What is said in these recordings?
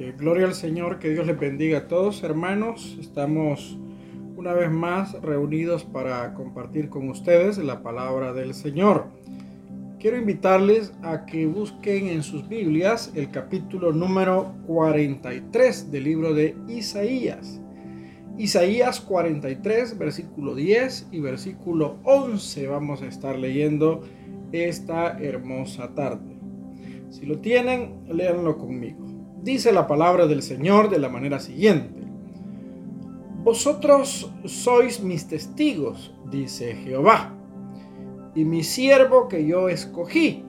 Eh, gloria al Señor, que Dios les bendiga a todos, hermanos. Estamos una vez más reunidos para compartir con ustedes la palabra del Señor. Quiero invitarles a que busquen en sus Biblias el capítulo número 43 del libro de Isaías. Isaías 43, versículo 10 y versículo 11 vamos a estar leyendo esta hermosa tarde. Si lo tienen, léanlo conmigo. Dice la palabra del Señor de la manera siguiente. Vosotros sois mis testigos, dice Jehová, y mi siervo que yo escogí,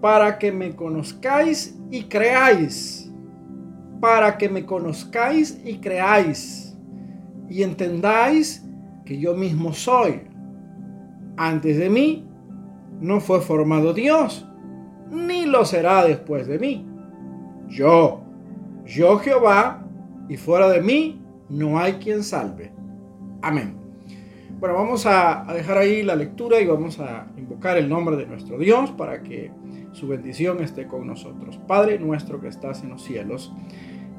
para que me conozcáis y creáis, para que me conozcáis y creáis, y entendáis que yo mismo soy. Antes de mí no fue formado Dios, ni lo será después de mí yo, yo Jehová, y fuera de mí no hay quien salve. Amén. Bueno, vamos a, dejar ahí la lectura y vamos a invocar el nombre de nuestro Dios para que su bendición esté con nosotros. Padre nuestro que estás en los cielos,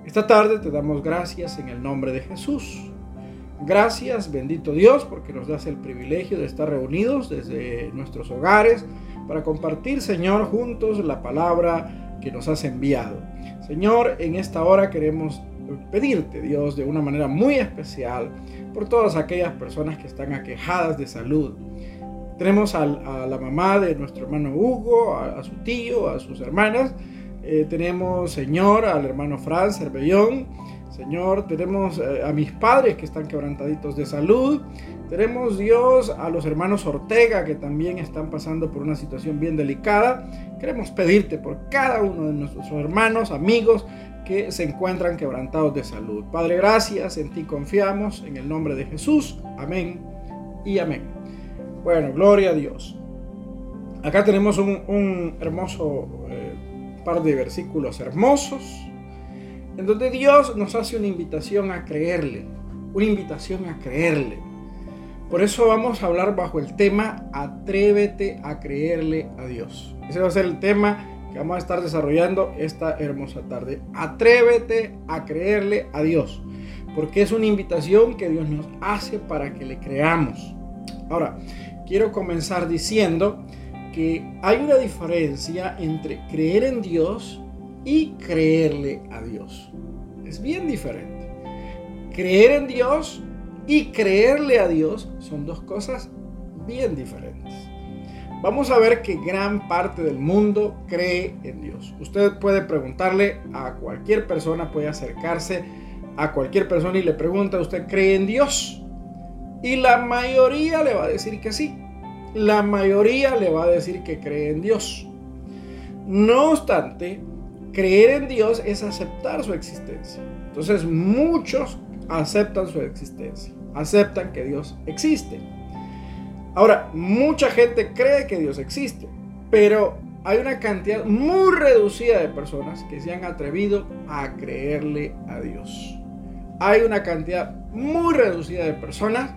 esta tarde te damos gracias en el nombre de Jesús. Gracias, bendito Dios, porque nos das el privilegio de estar reunidos desde nuestros hogares para compartir, Señor, juntos la palabra que nos has enviado. Señor, en esta hora queremos pedirte, Dios, de una manera muy especial por todas aquellas personas que están aquejadas de salud. Tenemos a, la mamá de nuestro hermano Hugo, a, su tío, a sus hermanas. Eh, tenemos, Señor, al hermano Franz Herbellón. Señor, tenemos eh, a mis padres que están quebrantaditos de salud. Tenemos, Dios, a los hermanos Ortega que también están pasando por una situación bien delicada. Queremos pedirte por cada uno de nuestros hermanos, amigos que se encuentran quebrantados de salud. Padre, gracias, en ti confiamos, en el nombre de Jesús. Amén y amén. Bueno, gloria a Dios. Acá tenemos un, hermoso eh, par de versículos hermosos, en donde Dios nos hace una invitación a creerle, una invitación a creerle. Por eso vamos a hablar bajo el tema Atrévete a creerle a Dios. Ese va a ser el tema que vamos a estar desarrollando esta hermosa tarde. Atrévete a creerle a Dios. Porque es una invitación que Dios nos hace para que le creamos. Ahora, quiero comenzar diciendo que hay una diferencia entre creer en Dios y creerle a Dios. Es bien diferente. Creer en Dios y creerle a Dios son dos cosas bien diferentes. Vamos a ver que gran parte del mundo cree en Dios. Usted puede preguntarle a cualquier persona, puede acercarse a cualquier persona y le pregunta, ¿usted cree en Dios? Y la mayoría le va a decir que sí. La mayoría le va a decir que cree en Dios. No obstante, creer en Dios es aceptar su existencia. Entonces muchos aceptan su existencia, aceptan que Dios existe. Ahora, mucha gente cree que Dios existe, pero hay una cantidad muy reducida de personas que se han atrevido a creerle a Dios. Hay una cantidad muy reducida de personas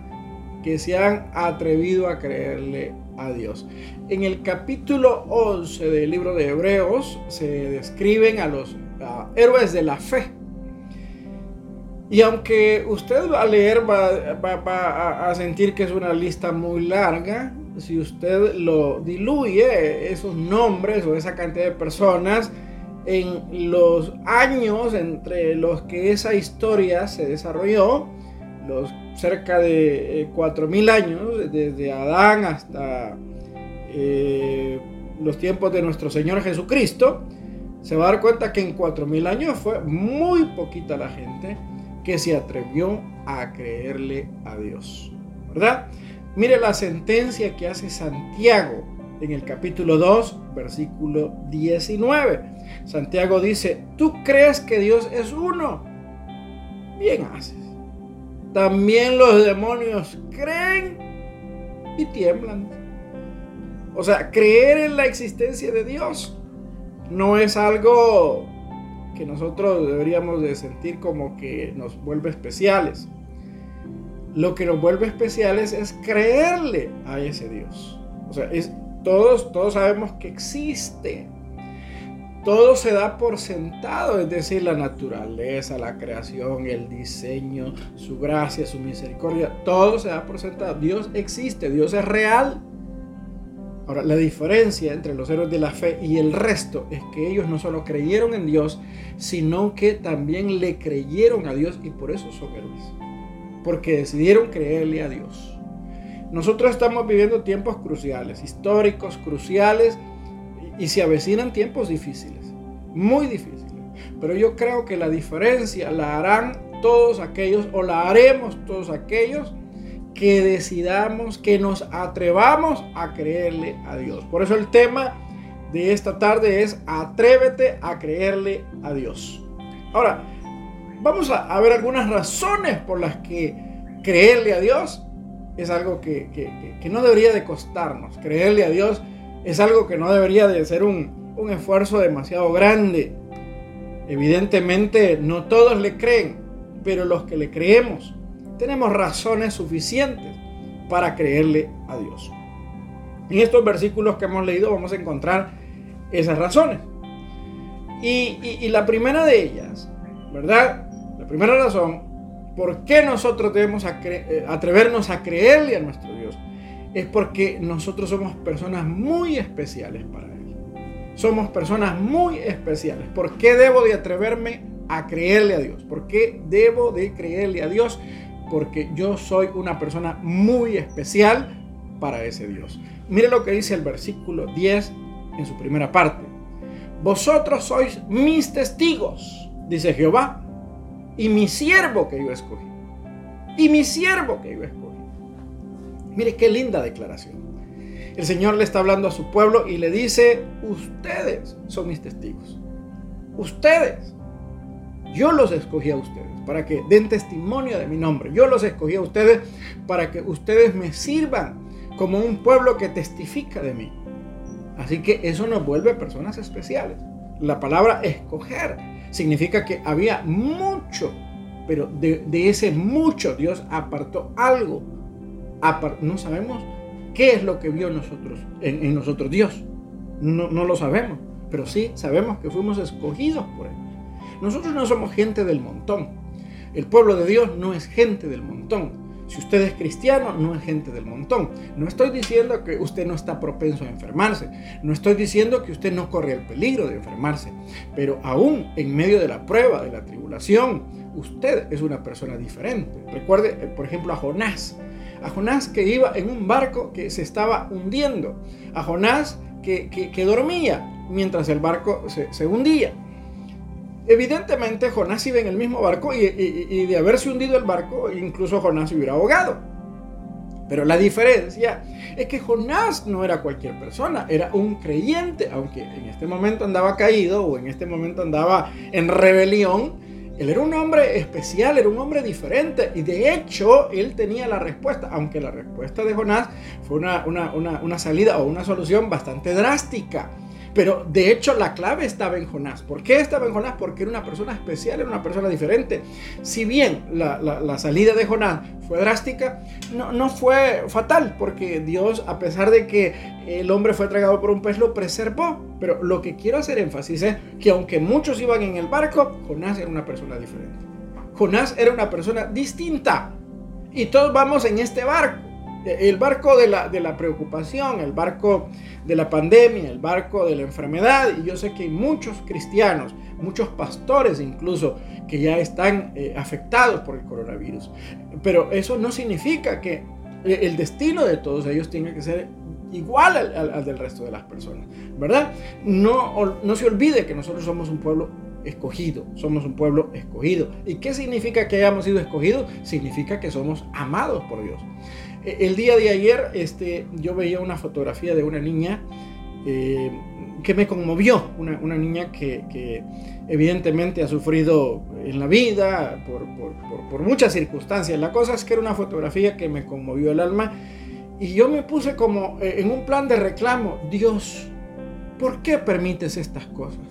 que se han atrevido a creerle a Dios. En el capítulo 11 del libro de Hebreos se describen a los héroes de la fe. Y aunque usted va a leer va, a sentir que es una lista muy larga, si usted lo diluye, esos nombres o esa cantidad de personas, en los años entre los que esa historia se desarrolló, los cerca de 4.000 eh, años, desde Adán hasta eh, los tiempos de nuestro Señor Jesucristo, se va a dar cuenta que en 4.000 años fue muy poquita la gente que se atrevió a creerle a Dios. ¿Verdad? Mire la sentencia que hace Santiago en el capítulo 2, versículo 19. Santiago dice, tú crees que Dios es uno. Bien haces. También los demonios creen y tiemblan. O sea, creer en la existencia de Dios no es algo que nosotros deberíamos de sentir como que nos vuelve especiales. Lo que nos vuelve especiales es creerle a ese Dios. O sea, es, todos, todos sabemos que existe. Todo se da por sentado, es decir, la naturaleza, la creación, el diseño, su gracia, su misericordia, todo se da por sentado. Dios existe, Dios es real. Ahora, la diferencia entre los héroes de la fe y el resto es que ellos no solo creyeron en Dios, sino que también le creyeron a Dios y por eso son héroes. Porque decidieron creerle a Dios. Nosotros estamos viviendo tiempos cruciales, históricos, cruciales, y se avecinan tiempos difíciles, muy difíciles. Pero yo creo que la diferencia la harán todos aquellos, o la haremos todos aquellos, que decidamos, que nos atrevamos a creerle a Dios. Por eso el tema de esta tarde es atrévete a creerle a Dios. Ahora, vamos a, ver algunas razones por las que creerle a Dios es algo que, que no debería de costarnos. Creerle a Dios es algo que no debería de ser un, un esfuerzo demasiado grande. Evidentemente no todos le creen, pero los que le creemos tenemos razones suficientes para creerle a Dios. En estos versículos que hemos leído vamos a encontrar esas razones. Y, la primera de ellas, ¿verdad? La primera razón, ¿por qué nosotros debemos eh, atrevernos a creerle a nuestro Dios? es porque nosotros somos personas muy especiales para Él. Somos personas muy especiales. ¿Por qué debo de atreverme a creerle a Dios? ¿Por qué debo de creerle a Dios? Porque yo soy una persona muy especial para ese Dios. Mire lo que dice el versículo 10 en su primera parte. Vosotros sois mis testigos, dice Jehová, y mi siervo que yo escogí. Y mi siervo que yo escogí. Mire qué linda declaración. El Señor le está hablando a su pueblo y le dice, ustedes son mis testigos. Ustedes. Yo los escogí a ustedes para que den testimonio de mi nombre. Yo los escogí a ustedes para que ustedes me sirvan como un pueblo que testifica de mí. Así que eso nos vuelve personas especiales. La palabra escoger significa que había mucho, pero de, ese mucho Dios apartó algo no sabemos qué es lo que vio nosotros, en, nosotros Dios. No, no, lo sabemos, pero sí sabemos que fuimos escogidos por Él. Nosotros no somos gente del montón. El pueblo de Dios no es gente del montón. Si usted es cristiano, no es gente del montón. No estoy diciendo que usted no está propenso a enfermarse. No estoy diciendo que usted no corre el peligro de enfermarse. Pero aún en medio de la prueba, de la tribulación, usted es una persona diferente. Recuerde, eh, por ejemplo, a Jonás a Jonás que iba en un barco que se estaba hundiendo, a Jonás que, dormía mientras el barco se, hundía. Evidentemente Jonás iba en el mismo barco y, y, de haberse hundido el barco, incluso Jonás se hubiera ahogado. Pero la diferencia es que Jonás no era cualquier persona, era un creyente, aunque en este momento andaba caído o en este momento andaba en rebelión, él era un hombre especial, era un hombre diferente y de hecho él tenía la respuesta, aunque la respuesta de Jonás fue una, una, salida o una solución bastante drástica. Pero de hecho la clave estaba en Jonás. ¿Por qué estaba en Jonás? Porque era una persona especial, era una persona diferente. Si bien la, salida de Jonás fue drástica, no, fue fatal, porque Dios, a pesar de que el hombre fue tragado por un pez, lo preservó. Pero lo que quiero hacer énfasis es que aunque muchos iban en el barco, Jonás era una persona diferente. Jonás era una persona distinta. Y todos vamos en este barco el barco de la, de la preocupación, el barco de la pandemia, el barco de la enfermedad. Y yo sé que hay muchos cristianos, muchos pastores incluso, que ya están eh, afectados por el coronavirus. Pero eso no significa que el destino de todos ellos tenga que ser igual al, del resto de las personas, ¿verdad? No, no se olvide que nosotros somos un pueblo escogido, somos un pueblo escogido. ¿Y qué significa que hayamos sido escogidos? Significa que somos amados por Dios. E, el día de ayer este, yo veía una fotografía de una niña eh, que me conmovió, una, niña que, evidentemente ha sufrido en la vida por, muchas circunstancias. La cosa es que era una fotografía que me conmovió el alma y yo me puse como eh, en un plan de reclamo, Dios, ¿por qué permites estas cosas?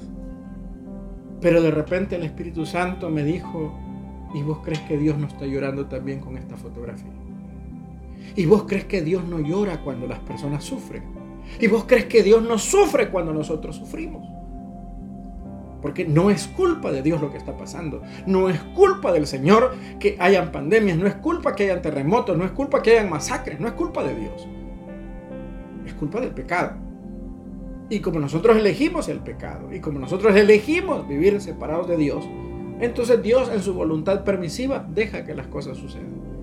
Pero de repente el Espíritu Santo me dijo, ¿y vos crees que Dios no está llorando también con esta fotografía? ¿Y vos crees que Dios no llora cuando las personas sufren? ¿Y vos crees que Dios no sufre cuando nosotros sufrimos? Porque no es culpa de Dios lo que está pasando. No es culpa del Señor que hayan pandemias. No es culpa que hayan terremotos. No es culpa que hayan masacres. No es culpa de Dios. Es culpa del pecado. Y como nosotros elegimos el pecado. Y como nosotros elegimos vivir separados de Dios. Entonces Dios en su voluntad permisiva deja que las cosas sucedan.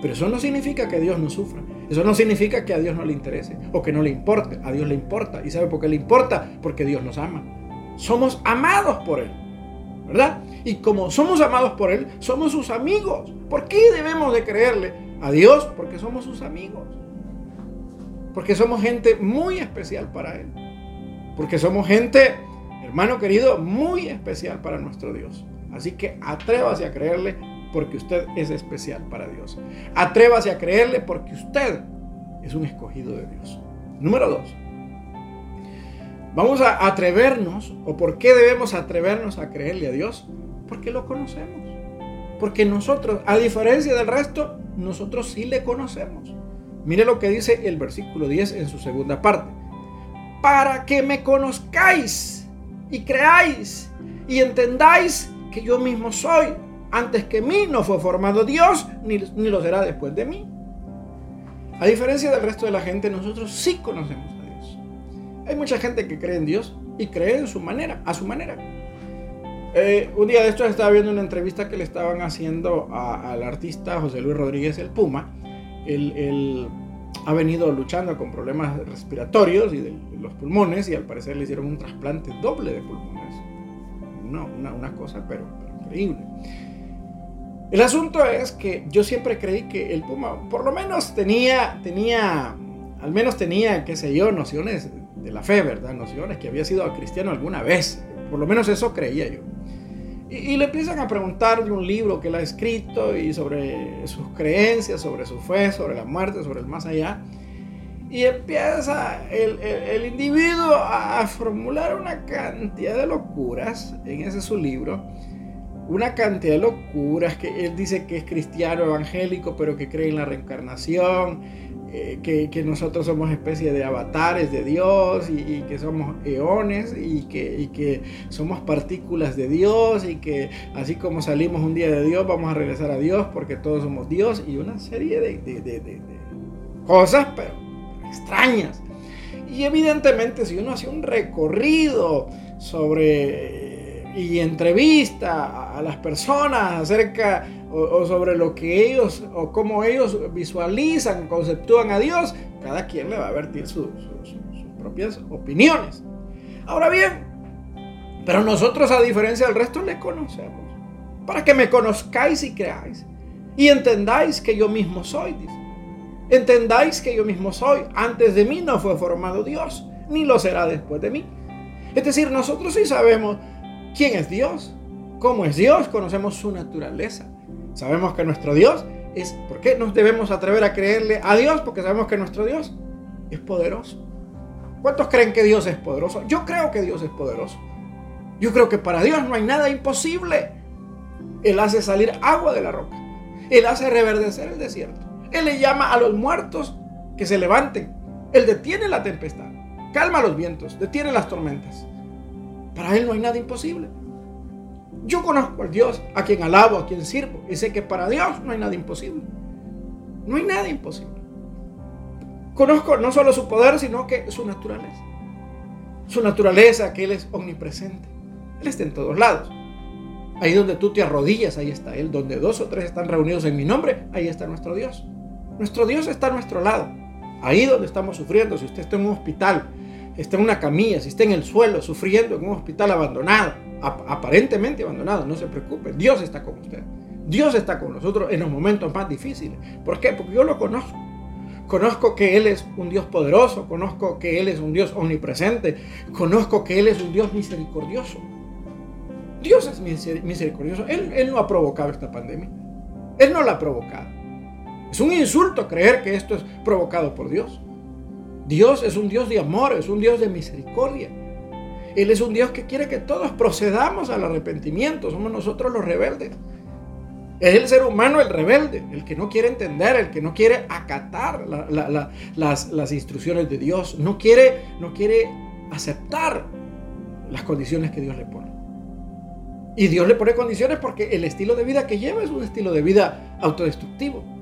Pero eso no significa que Dios no sufra. Eso no significa que a Dios no le interese o que no le importe. A Dios le importa. ¿Y sabe por qué le importa? Porque Dios nos ama. Somos amados por Él. ¿Verdad? Y como somos amados por Él, somos sus amigos. ¿Por qué debemos de creerle a Dios? Porque somos sus amigos. Porque somos gente muy especial para Él. Porque somos gente, hermano querido, muy especial para nuestro Dios. Así que atrévase a creerle porque usted es especial para Dios. Atrévase a creerle porque usted es un escogido de Dios. Número dos. Vamos a atrevernos, o por qué debemos atrevernos a creerle a Dios, porque lo conocemos. Porque nosotros, a diferencia del resto, nosotros sí le conocemos. Mire lo que dice el versículo 10 en su segunda parte. Para que me conozcáis y creáis y entendáis que yo mismo soy antes que mí no fue formado Dios, ni, lo será después de mí. A diferencia del resto de la gente, nosotros sí conocemos a Dios. Hay mucha gente que cree en Dios y cree en su manera, a su manera. Eh, un día de estos estaba viendo una entrevista que le estaban haciendo al artista José Luis Rodríguez el Puma. Él, ha venido luchando con problemas respiratorios y de, los pulmones y al parecer le hicieron un trasplante doble de pulmones. Una, una, cosa pero increíble. El asunto es que yo siempre creí que el Puma por lo menos tenía, tenía, al menos tenía, qué sé yo, nociones de la fe, ¿verdad? Nociones que había sido cristiano alguna vez. Por lo menos eso creía yo. Y, le empiezan a preguntar de un libro que él ha escrito y sobre sus creencias, sobre su fe, sobre la muerte, sobre el más allá. Y empieza el, el individuo a formular una cantidad de locuras en ese su libro una cantidad de locuras, que él dice que es cristiano evangélico, pero que cree en la reencarnación, eh, que, nosotros somos especie de avatares de Dios y, que somos eones y que, que, somos partículas de Dios y que así como salimos un día de Dios, vamos a regresar a Dios porque todos somos Dios y una serie de, de cosas, pero extrañas. Y evidentemente si uno hace un recorrido sobre y entrevista a las personas acerca o, sobre lo que ellos o cómo ellos visualizan, conceptúan a Dios, cada quien le va a vertir sus propias opiniones. Ahora bien, pero nosotros a diferencia del resto le conocemos. Para que me conozcáis y creáis. Y entendáis que yo mismo soy. Entendáis que yo mismo soy. Antes de mí no fue formado Dios, ni lo será después de mí. Es decir, nosotros sí sabemos quién es Dios, cómo es Dios, conocemos su naturaleza. Sabemos que nuestro Dios es, ¿por qué nos debemos atrever a creerle a Dios? Porque sabemos que nuestro Dios es poderoso. ¿Cuántos creen que Dios es poderoso? Yo creo que Dios es poderoso. Yo creo que para Dios no hay nada imposible. Él hace salir agua de la roca. Él hace reverdecer el desierto. Él le llama a los muertos que se levanten. Él detiene la tempestad, calma los vientos, detiene las tormentas. Para Él no hay nada imposible. Yo conozco al Dios a quien alabo, a quien sirvo, y sé que para Dios no hay nada imposible. No hay nada imposible. Conozco no solo su poder, sino que su naturaleza. Su naturaleza, que Él es omnipresente. Él está en todos lados. Ahí donde tú te arrodillas, ahí está Él. Donde dos o tres están reunidos en mi nombre, ahí está nuestro Dios. Nuestro Dios está a nuestro lado. Ahí donde estamos sufriendo, si usted está en un hospital, está en una camilla, si está en el suelo sufriendo en un hospital abandonado, aparentemente abandonado, no se preocupe, Dios está con usted. Dios está con nosotros en los momentos más difíciles. ¿Por qué? Porque yo lo conozco. Conozco que Él es un Dios poderoso, conozco que Él es un Dios omnipresente, conozco que Él es un Dios misericordioso. Dios es misericordioso. Él, él no ha provocado esta pandemia. Él no la ha provocado. Es un insulto creer que esto es provocado por Dios. Dios es un Dios de amor, es un Dios de misericordia. Él es un Dios que quiere que todos procedamos al arrepentimiento. Somos nosotros los rebeldes. Es el ser humano el rebelde, el que no quiere entender, el que no quiere acatar las, instrucciones de Dios, no quiere, no quiere aceptar las condiciones que Dios le pone. Y Dios le pone condiciones porque el estilo de vida que lleva es un estilo de vida autodestructivo.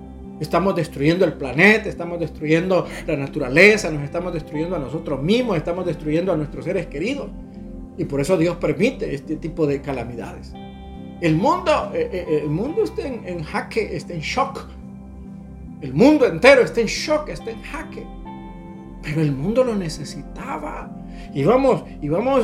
Estamos destruyendo el planeta, estamos destruyendo la naturaleza, nos estamos destruyendo a nosotros mismos, estamos destruyendo a nuestros seres queridos. Y por eso Dios permite este tipo de calamidades. El mundo, eh, eh, el mundo está en, en jaque, está en shock. El mundo entero está en shock, está en jaque. Pero el mundo lo necesitaba. Y vamos,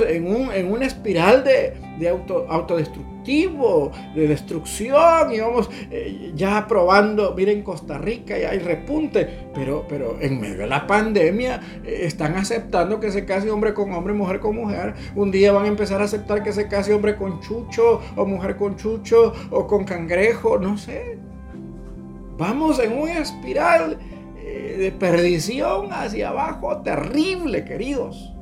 en, un, en una espiral de, de auto, autodestructivo, de destrucción. Y vamos eh, ya probando, miren Costa Rica ya hay repunte. Pero, pero en medio de la pandemia eh, están aceptando que se case hombre con hombre, mujer con mujer. Un día van a empezar a aceptar que se case hombre con chucho, o mujer con chucho, o con cangrejo, no sé. Vamos en una espiral de perdición hacia abajo terrible, queridos.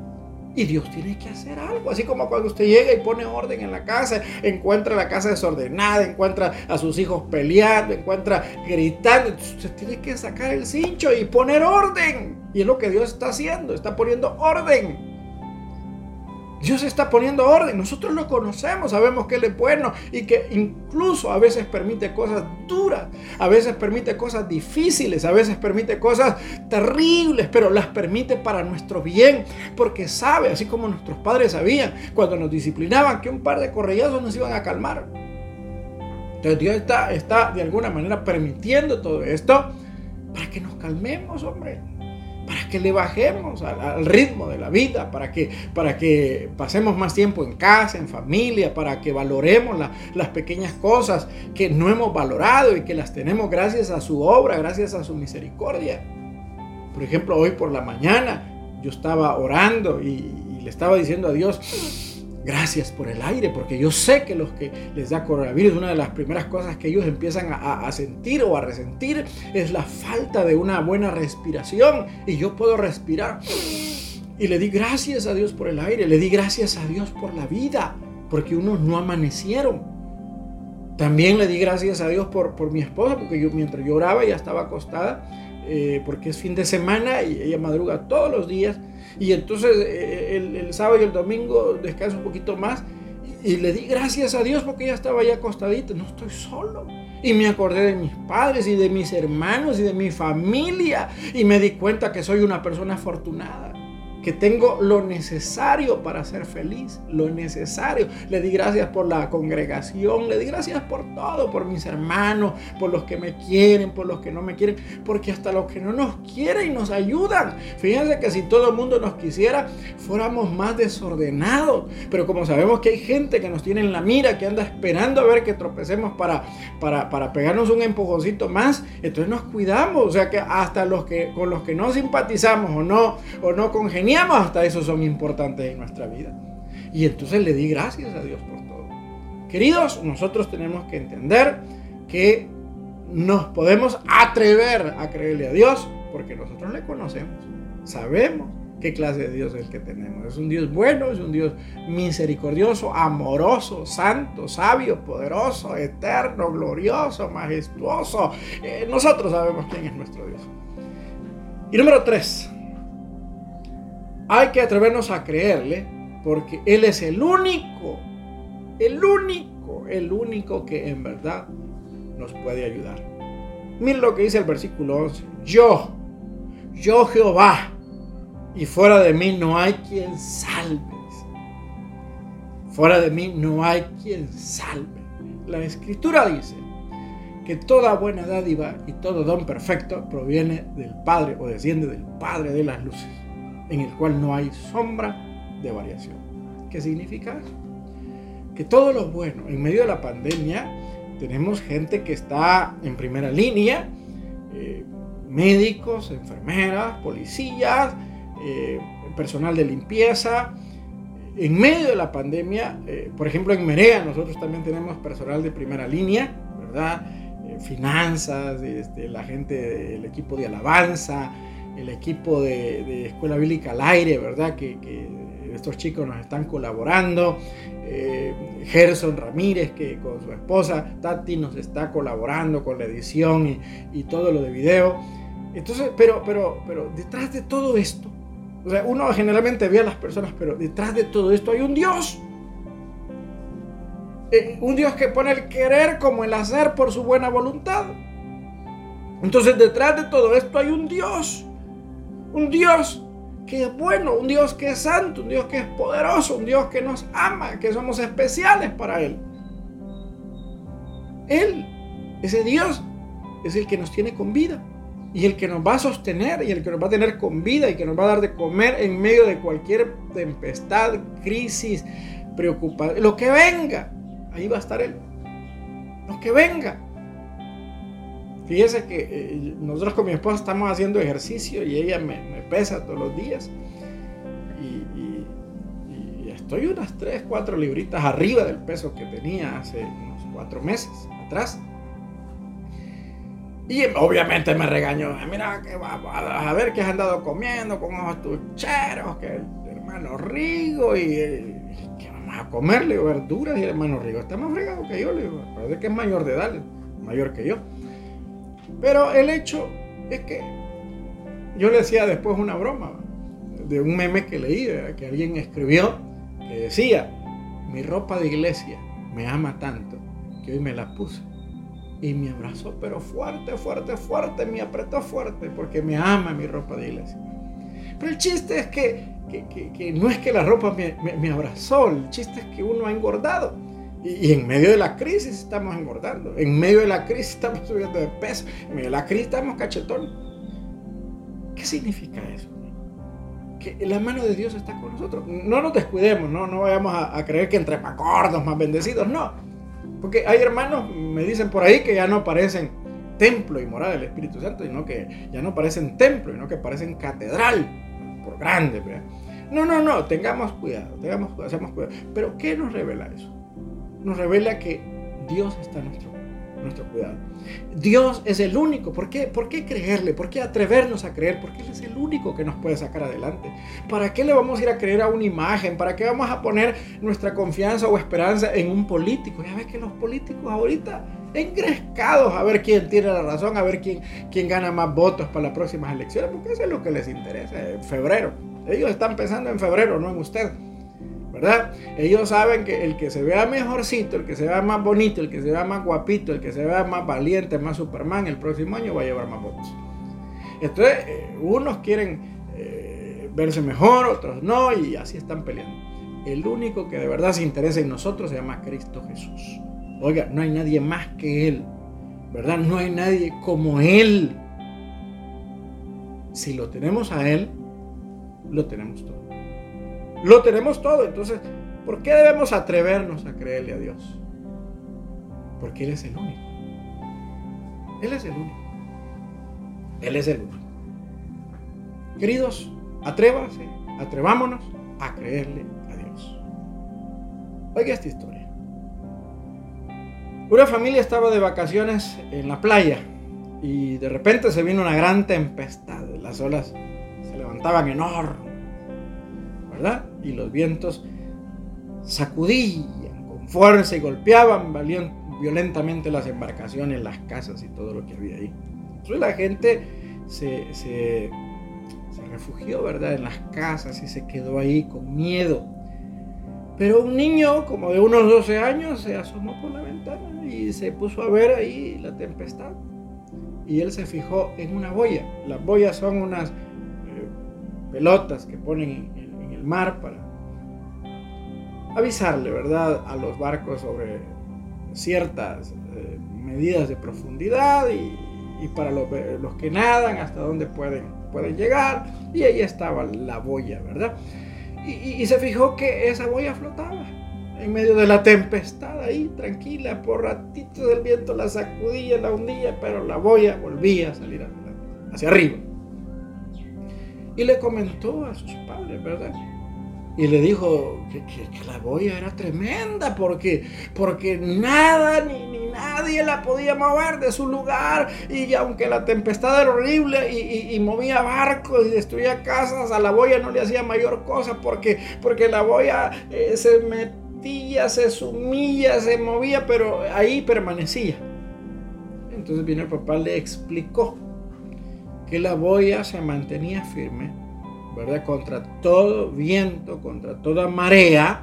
Y Dios tiene que hacer algo. Así como cuando usted llega y pone orden en la casa, encuentra la casa desordenada, encuentra a sus hijos peleando, encuentra gritando. Usted tiene que sacar el cincho y poner orden. Y es lo que Dios está haciendo, está poniendo orden. Dios está poniendo orden. Nosotros lo conocemos, sabemos que Él es bueno y que incluso a veces permite cosas duras, a veces permite cosas difíciles, a veces permite cosas terribles, pero las permite para nuestro bien, porque sabe, así como nuestros padres sabían cuando nos disciplinaban, que un par de correllazos nos iban a calmar. Entonces Dios está, está de alguna manera permitiendo todo esto para que nos calmemos, hombre para que le bajemos al, ritmo de la vida, para que, para que pasemos más tiempo en casa, en familia, para que valoremos las pequeñas cosas que no hemos valorado y que las tenemos gracias a su obra, gracias a su misericordia. Por ejemplo, hoy por la mañana yo estaba orando y le estaba diciendo a Dios, Gracias por el aire, porque yo sé que los que les da coronavirus, una de las primeras cosas que ellos empiezan a, sentir o a resentir es la falta de una buena respiración. Y yo puedo respirar. Y le di gracias a Dios por el aire, le di gracias a Dios por la vida, porque unos no amanecieron. También le di gracias a Dios por, por mi esposa, porque yo mientras yo oraba ya estaba acostada, eh, porque es fin de semana y ella madruga todos los días. Y entonces eh, el, sábado y el domingo descanso un poquito más. Y, le di gracias a Dios porque ya estaba ya acostadita. No estoy solo. Y me acordé de mis padres y de mis hermanos y de mi familia. Y me di cuenta que soy una persona afortunada que tengo lo necesario para ser feliz, lo necesario. Le di gracias por la congregación, le di gracias por todo, por mis hermanos, por los que me quieren, por los que no me quieren, porque hasta los que no nos quieren nos ayudan. Fíjense que si todo el mundo nos quisiera, fuéramos más desordenados. Pero como sabemos que hay gente que nos tiene en la mira, que anda esperando a ver que tropecemos para, para, para pegarnos un empujoncito más, entonces nos cuidamos. O sea que hasta los que con los que no simpatizamos o no, o no congeniamos, hasta eso son importantes en nuestra vida. Y entonces le di gracias a Dios por todo. Queridos, nosotros tenemos que entender que nos podemos atrever a creerle a Dios porque nosotros le conocemos. Sabemos qué clase de Dios es el que tenemos. Es un Dios bueno, es un Dios misericordioso, amoroso, santo, sabio, poderoso, eterno, glorioso, majestuoso. Eh, nosotros sabemos quién es nuestro Dios. Y número tres, hay que atrevernos a creerle porque Él es el único, el único, el único que en verdad nos puede ayudar. Miren lo que dice el versículo 11. Yo, yo Jehová, y fuera de mí no hay quien salve. Fuera de mí no hay quien salve. La escritura dice que toda buena dádiva y todo don perfecto proviene del Padre o desciende del Padre de las luces en el cual no hay sombra de variación. ¿Qué significa eso? Que todo lo bueno, en medio de la pandemia, tenemos gente que está en primera línea, eh, médicos, enfermeras, policías, eh, personal de limpieza. En medio de la pandemia, eh, por ejemplo en Merea, nosotros también tenemos personal de primera línea, ¿verdad? finanzas, este, la gente del equipo de alabanza, el equipo de, Escuela Bíblica al Aire, ¿verdad? Que, estos chicos nos están colaborando. Eh, Gerson Ramírez, que con su esposa Tati nos está colaborando con la edición y, todo lo de video. Entonces, pero, pero, pero detrás de todo esto, uno generalmente ve a las personas, pero detrás de todo esto hay un Dios. Eh, un Dios que pone el querer como el hacer por su buena voluntad. Entonces detrás de todo esto hay un Dios. Un Dios que es bueno, un Dios que es santo, un Dios que es poderoso, un Dios que nos ama, que somos especiales para Él. Él, ese Dios, es el que nos tiene con vida y el que nos va a sostener y el que nos va a tener con vida y que nos va a dar de comer en medio de cualquier tempestad, crisis, preocupación, lo que venga, ahí va a estar Él. Lo que venga. Fíjese que eh, nosotros con mi esposa estamos haciendo ejercicio y ella me, pesa todos los días. Y, estoy unas 3, 4 libritas arriba del peso que tenía hace unos 4 meses atrás. Y obviamente me regañó. Mira, que va, a ver qué has andado comiendo con unos tucheros, que el hermano Rigo y que vamos a comerle verduras y el hermano Rigo está más fregado que yo. Le digo, parece que es mayor de edad, mayor que yo. Pero el hecho es que yo le decía después una broma de un meme que leí, que alguien escribió, que decía, mi ropa de iglesia me ama tanto que hoy me la puse. Y me abrazó, pero fuerte, fuerte, fuerte, me apretó fuerte porque me ama mi ropa de iglesia. Pero el chiste es que, que, no es que la ropa me, me abrazó, el chiste es que uno ha engordado. Y, en medio de la crisis estamos engordando. En medio de la crisis estamos subiendo de peso. En medio de la crisis estamos cachetón. ¿Qué significa eso? Que la mano de Dios está con nosotros. No nos descuidemos, no, no vayamos a, creer que entre pacordos más bendecidos. No. Porque hay hermanos, me dicen por ahí, que ya no parecen templo y morada del Espíritu Santo, sino que ya no parecen templo, sino que parecen catedral, por grande. No, no, no, tengamos cuidado, tengamos cuidado, cuidado. Pero ¿qué nos revela eso? Nos revela que Dios está a nuestro, cuidado. Dios es el único. ¿Por qué? ¿Por qué creerle? ¿Por qué atrevernos a creer? Porque Él es el único que nos puede sacar adelante. ¿Para qué le vamos a ir a creer a una imagen? ¿Para qué vamos a poner nuestra confianza o esperanza en un político? Ya ves que los políticos ahorita engrescados a ver quién tiene la razón, a ver quién, quién gana más votos para las próximas elecciones, porque eso es lo que les interesa febrero. Ellos están pensando en febrero, no en usted. ¿Verdad? Ellos saben que el que se vea mejorcito, el que se vea más bonito, el que se vea más guapito, el que se vea más valiente, más Superman, el próximo año va a llevar más votos. Entonces, eh, unos quieren eh, verse mejor, otros no, y así están peleando. El único que de verdad se interesa en nosotros se llama Cristo Jesús. Oiga, no hay nadie más que Él, ¿verdad? No hay nadie como Él. Si lo tenemos a Él, lo tenemos todo. Lo tenemos todo. Entonces, ¿por qué debemos atrevernos a creerle a Dios? Porque Él es el único. Él es el único. Él es el único. Queridos, atrévase, atrevámonos a creerle a Dios. Oiga esta historia. Una familia estaba de vacaciones en la playa y de repente se vino una gran tempestad. Las olas se levantaban enormes y los vientos sacudían con fuerza y golpeaban violentamente las embarcaciones, las casas y todo lo que había ahí. Entonces la gente se, se, refugió, ¿verdad?, en las casas y se quedó ahí con miedo. Pero un niño como de unos 12 años se asomó por la ventana y se puso a ver ahí la tempestad. Y él se fijó en una boya. Las boyas son unas eh, pelotas que ponen en, mar para avisarle, ¿verdad?, a los barcos sobre ciertas eh, medidas de profundidad y, para los, que nadan hasta dónde pueden, pueden llegar. Y ahí estaba la boya, ¿verdad? Y, se fijó que esa boya flotaba en medio de la tempestad ahí, tranquila, por ratito del viento la sacudía, la hundía, pero la boya volvía a salir hacia arriba. Y le comentó a sus padres, ¿verdad? Y le dijo que, la boya era tremenda porque, porque nada ni, nadie la podía mover de su lugar y aunque la tempestad era horrible y, movía barcos y destruía casas, a la boya no le hacía mayor cosa porque, porque la boya eh, se metía, se sumía, se movía, pero ahí permanecía. Entonces viene el papá, le explicó que la boya se mantenía firme Contra todo viento, contra toda marea,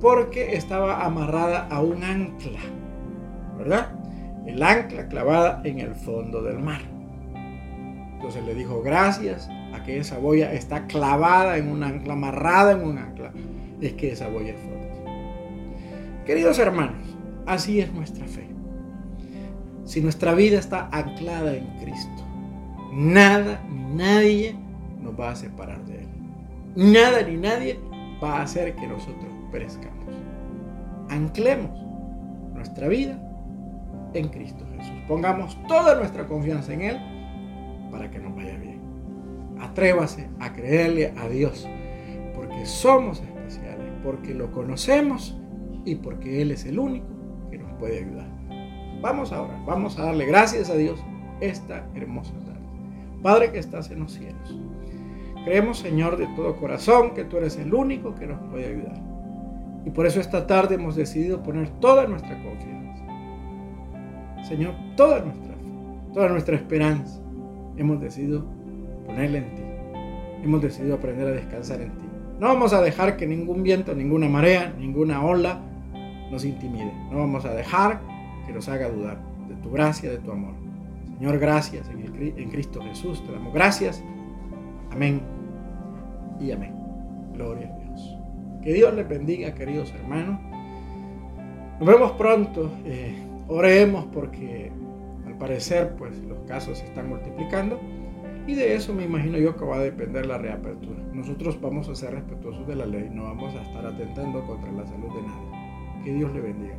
porque estaba amarrada a un ancla, ¿verdad? El ancla clavada en el fondo del mar. Entonces le dijo, gracias a que esa boya está clavada en un ancla, amarrada en un ancla, es que esa boya es fuerte. Queridos hermanos, así es nuestra fe. Si nuestra vida está anclada en Cristo, nada ni nadie nos va a separar de Él. Nada ni nadie va a hacer que nosotros perezcamos. Anclemos nuestra vida en Cristo Jesús. Pongamos toda nuestra confianza en Él para que nos vaya bien. Atrévase a creerle a Dios porque somos especiales, porque lo conocemos y porque Él es el único que nos puede ayudar. Vamos ahora, vamos a darle gracias a Dios esta hermosa. Padre que estás en los cielos. Creemos, Señor, de todo corazón que tú eres el único que nos puede ayudar. Y por eso esta tarde hemos decidido poner toda nuestra confianza. Señor, toda nuestra toda nuestra esperanza hemos decidido ponerla en ti. Hemos decidido aprender a descansar en ti. No vamos a dejar que ningún viento, ninguna marea, ninguna ola nos intimide. No vamos a dejar que nos haga dudar de tu gracia, de tu amor. Señor, gracias en, Cristo Jesús. Te damos gracias. Amén y amén. Gloria a Dios. Que Dios les bendiga, queridos hermanos. Nos vemos pronto. Eh, oremos porque al parecer pues los casos se están multiplicando. Y de eso me imagino yo que va a depender la reapertura. Nosotros vamos a ser respetuosos de la ley, no vamos a estar atentando contra la salud de nadie. Que Dios le bendiga.